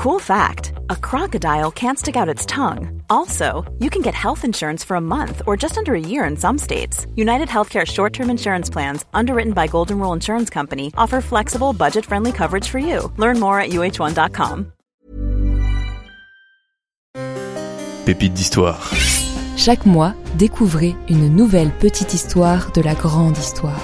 Cool fact a crocodile can't stick out its tongue. Also, you can get health insurance for a month or just under a year in some states. United Healthcare short term insurance plans, underwritten by Golden Rule Insurance Company, offer flexible, budget friendly coverage for you. Learn more at uh1.com. Pépite d'histoire. Chaque mois, découvrez une nouvelle petite histoire de la grande histoire.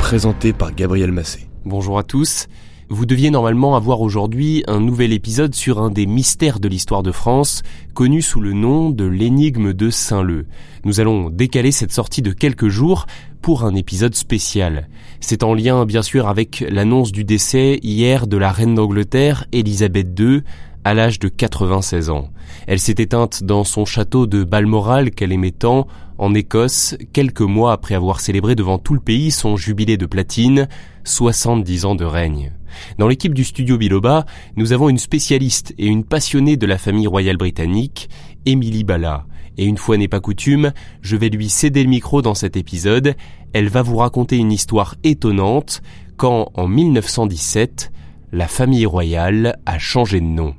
Présenté par Gabriel Massé. Bonjour à tous. Vous deviez normalement avoir aujourd'hui un nouvel épisode sur un des mystères de l'histoire de France, connu sous le nom de l'énigme de Saint-Leu. Nous allons décaler cette sortie de quelques jours pour un épisode spécial. C'est en lien bien sûr avec l'annonce du décès hier de la reine d'Angleterre, Élisabeth II, à l'âge de 96 ans. Elle s'est éteinte dans son château de Balmoral qu'elle aimait tant, en Écosse, quelques mois après avoir célébré devant tout le pays son jubilé de platine, 70 ans de règne. Dans l'équipe du studio Biloba, nous avons une spécialiste et une passionnée de la famille royale britannique, Émilie Bala. Et une fois n'est pas coutume, je vais lui céder le micro dans cet épisode. Elle va vous raconter une histoire étonnante quand, en 1917, la famille royale a changé de nom.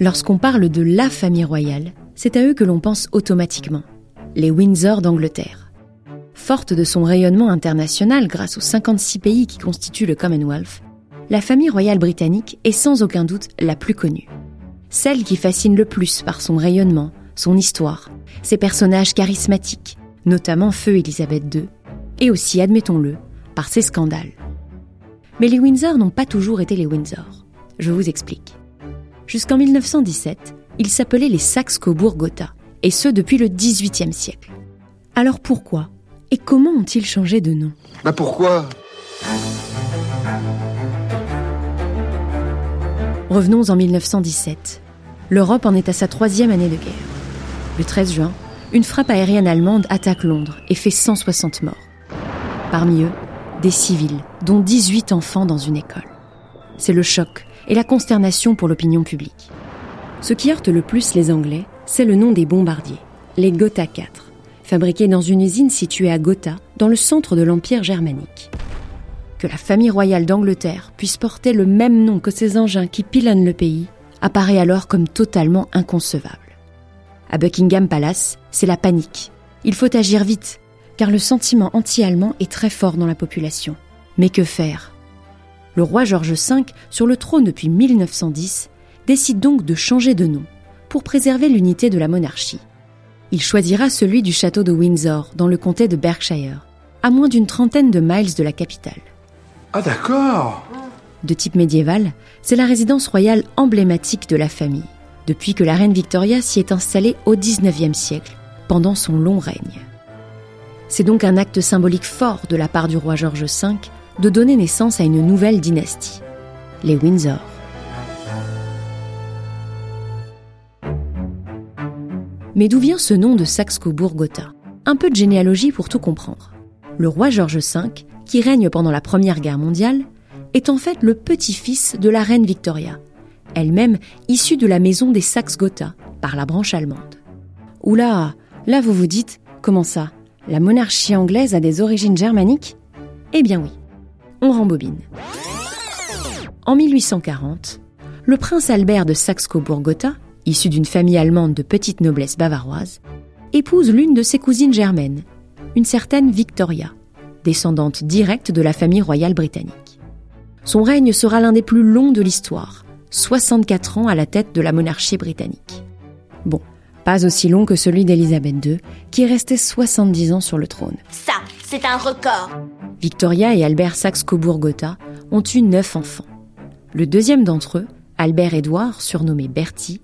Lorsqu'on parle de la famille royale, c'est à eux que l'on pense automatiquement, les Windsor d'Angleterre. Forte de son rayonnement international grâce aux 56 pays qui constituent le Commonwealth, la famille royale britannique est sans aucun doute la plus connue. Celle qui fascine le plus par son rayonnement, son histoire, ses personnages charismatiques, notamment Feu Élisabeth II, et aussi, admettons-le, par ses scandales. Mais les Windsor n'ont pas toujours été les Windsor. Je vous explique. Jusqu'en 1917, ils s'appelaient les Saxe-Cobourg-Gotha, et ce depuis le XVIIIe siècle. Alors pourquoi et comment ont-ils changé de nom Bah pourquoi Revenons en 1917. L'Europe en est à sa troisième année de guerre. Le 13 juin, une frappe aérienne allemande attaque Londres et fait 160 morts. Parmi eux, des civils, dont 18 enfants dans une école. C'est le choc et la consternation pour l'opinion publique. Ce qui heurte le plus les Anglais, c'est le nom des bombardiers, les Gotha 4, fabriqués dans une usine située à Gotha, dans le centre de l'Empire germanique. Que la famille royale d'Angleterre puisse porter le même nom que ces engins qui pilonnent le pays apparaît alors comme totalement inconcevable. À Buckingham Palace, c'est la panique. Il faut agir vite, car le sentiment anti-allemand est très fort dans la population. Mais que faire? Le roi George V, sur le trône depuis 1910, décide donc de changer de nom pour préserver l'unité de la monarchie. Il choisira celui du château de Windsor, dans le comté de Berkshire, à moins d'une trentaine de miles de la capitale. Ah d'accord De type médiéval, c'est la résidence royale emblématique de la famille, depuis que la reine Victoria s'y est installée au XIXe siècle, pendant son long règne. C'est donc un acte symbolique fort de la part du roi George V de donner naissance à une nouvelle dynastie, les Windsor. Mais d'où vient ce nom de Saxe-Cobourg-Gotha? Un peu de généalogie pour tout comprendre. Le roi George V, qui règne pendant la Première Guerre mondiale, est en fait le petit-fils de la reine Victoria, elle-même issue de la maison des Saxe-Gotha, par la branche allemande. Oula, là vous vous dites, comment ça? La monarchie anglaise a des origines germaniques? Eh bien oui, on rembobine. En 1840, le prince Albert de Saxe-Cobourg-Gotha issu d'une famille allemande de petite noblesse bavaroise, épouse l'une de ses cousines germaines, une certaine Victoria, descendante directe de la famille royale britannique. Son règne sera l'un des plus longs de l'histoire, 64 ans à la tête de la monarchie britannique. Bon, pas aussi long que celui d'Élisabeth II, qui est restée 70 ans sur le trône. Ça, c'est un record. Victoria et Albert Saxe-Cobourg-Gotha ont eu neuf enfants. Le deuxième d'entre eux, Albert Édouard, surnommé Bertie,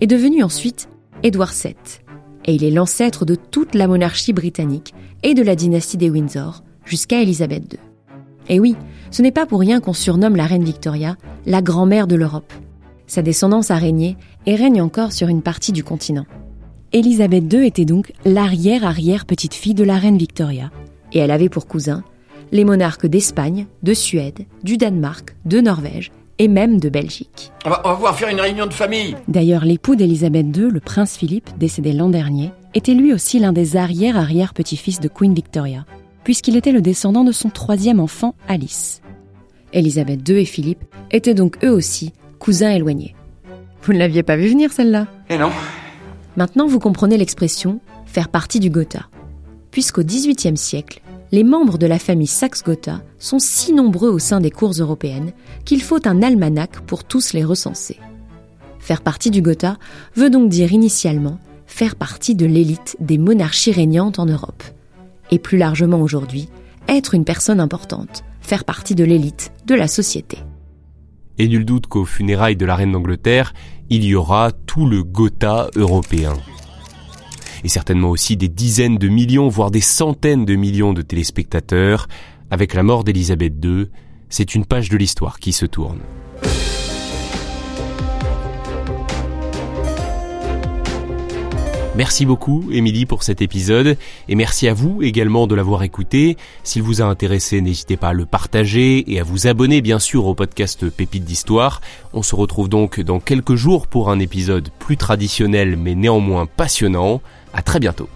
est devenu ensuite Édouard VII, et il est l'ancêtre de toute la monarchie britannique et de la dynastie des Windsor jusqu'à Élisabeth II. Et oui, ce n'est pas pour rien qu'on surnomme la reine Victoria la grand-mère de l'Europe. Sa descendance a régné et règne encore sur une partie du continent. Élisabeth II était donc l'arrière-arrière-petite-fille de la reine Victoria, et elle avait pour cousins les monarques d'Espagne, de Suède, du Danemark, de Norvège et même de Belgique. On va, on va pouvoir faire une réunion de famille D'ailleurs, l'époux d'Élisabeth II, le prince Philippe, décédé l'an dernier, était lui aussi l'un des arrière-arrière-petits-fils de Queen Victoria. puisqu'il était le descendant de son troisième enfant, Alice. Élisabeth II et Philippe étaient donc eux aussi cousins éloignés. Vous ne l'aviez pas vu venir celle-là? Eh non. Maintenant, vous comprenez l'expression faire partie du Gotha. Puisqu'au XVIIIe siècle, les membres de la famille Saxe-Gotha sont si nombreux au sein des cours européennes qu'il faut un almanach pour tous les recenser. Faire partie du Gotha veut donc dire initialement faire partie de l'élite des monarchies régnantes en Europe. Et plus largement aujourd'hui, être une personne importante, faire partie de l'élite de la société. Et nul doute qu'aux funérailles de la reine d'Angleterre, il y aura tout le Gotha européen. Et certainement aussi des dizaines de millions, voire des centaines de millions de téléspectateurs. Avec la mort d'Élisabeth II, c'est une page de l'histoire qui se tourne. Merci beaucoup, Émilie, pour cet épisode, et merci à vous également de l'avoir écouté. S'il vous a intéressé, n'hésitez pas à le partager et à vous abonner, bien sûr, au podcast Pépites d'Histoire. On se retrouve donc dans quelques jours pour un épisode plus traditionnel, mais néanmoins passionnant. À très bientôt.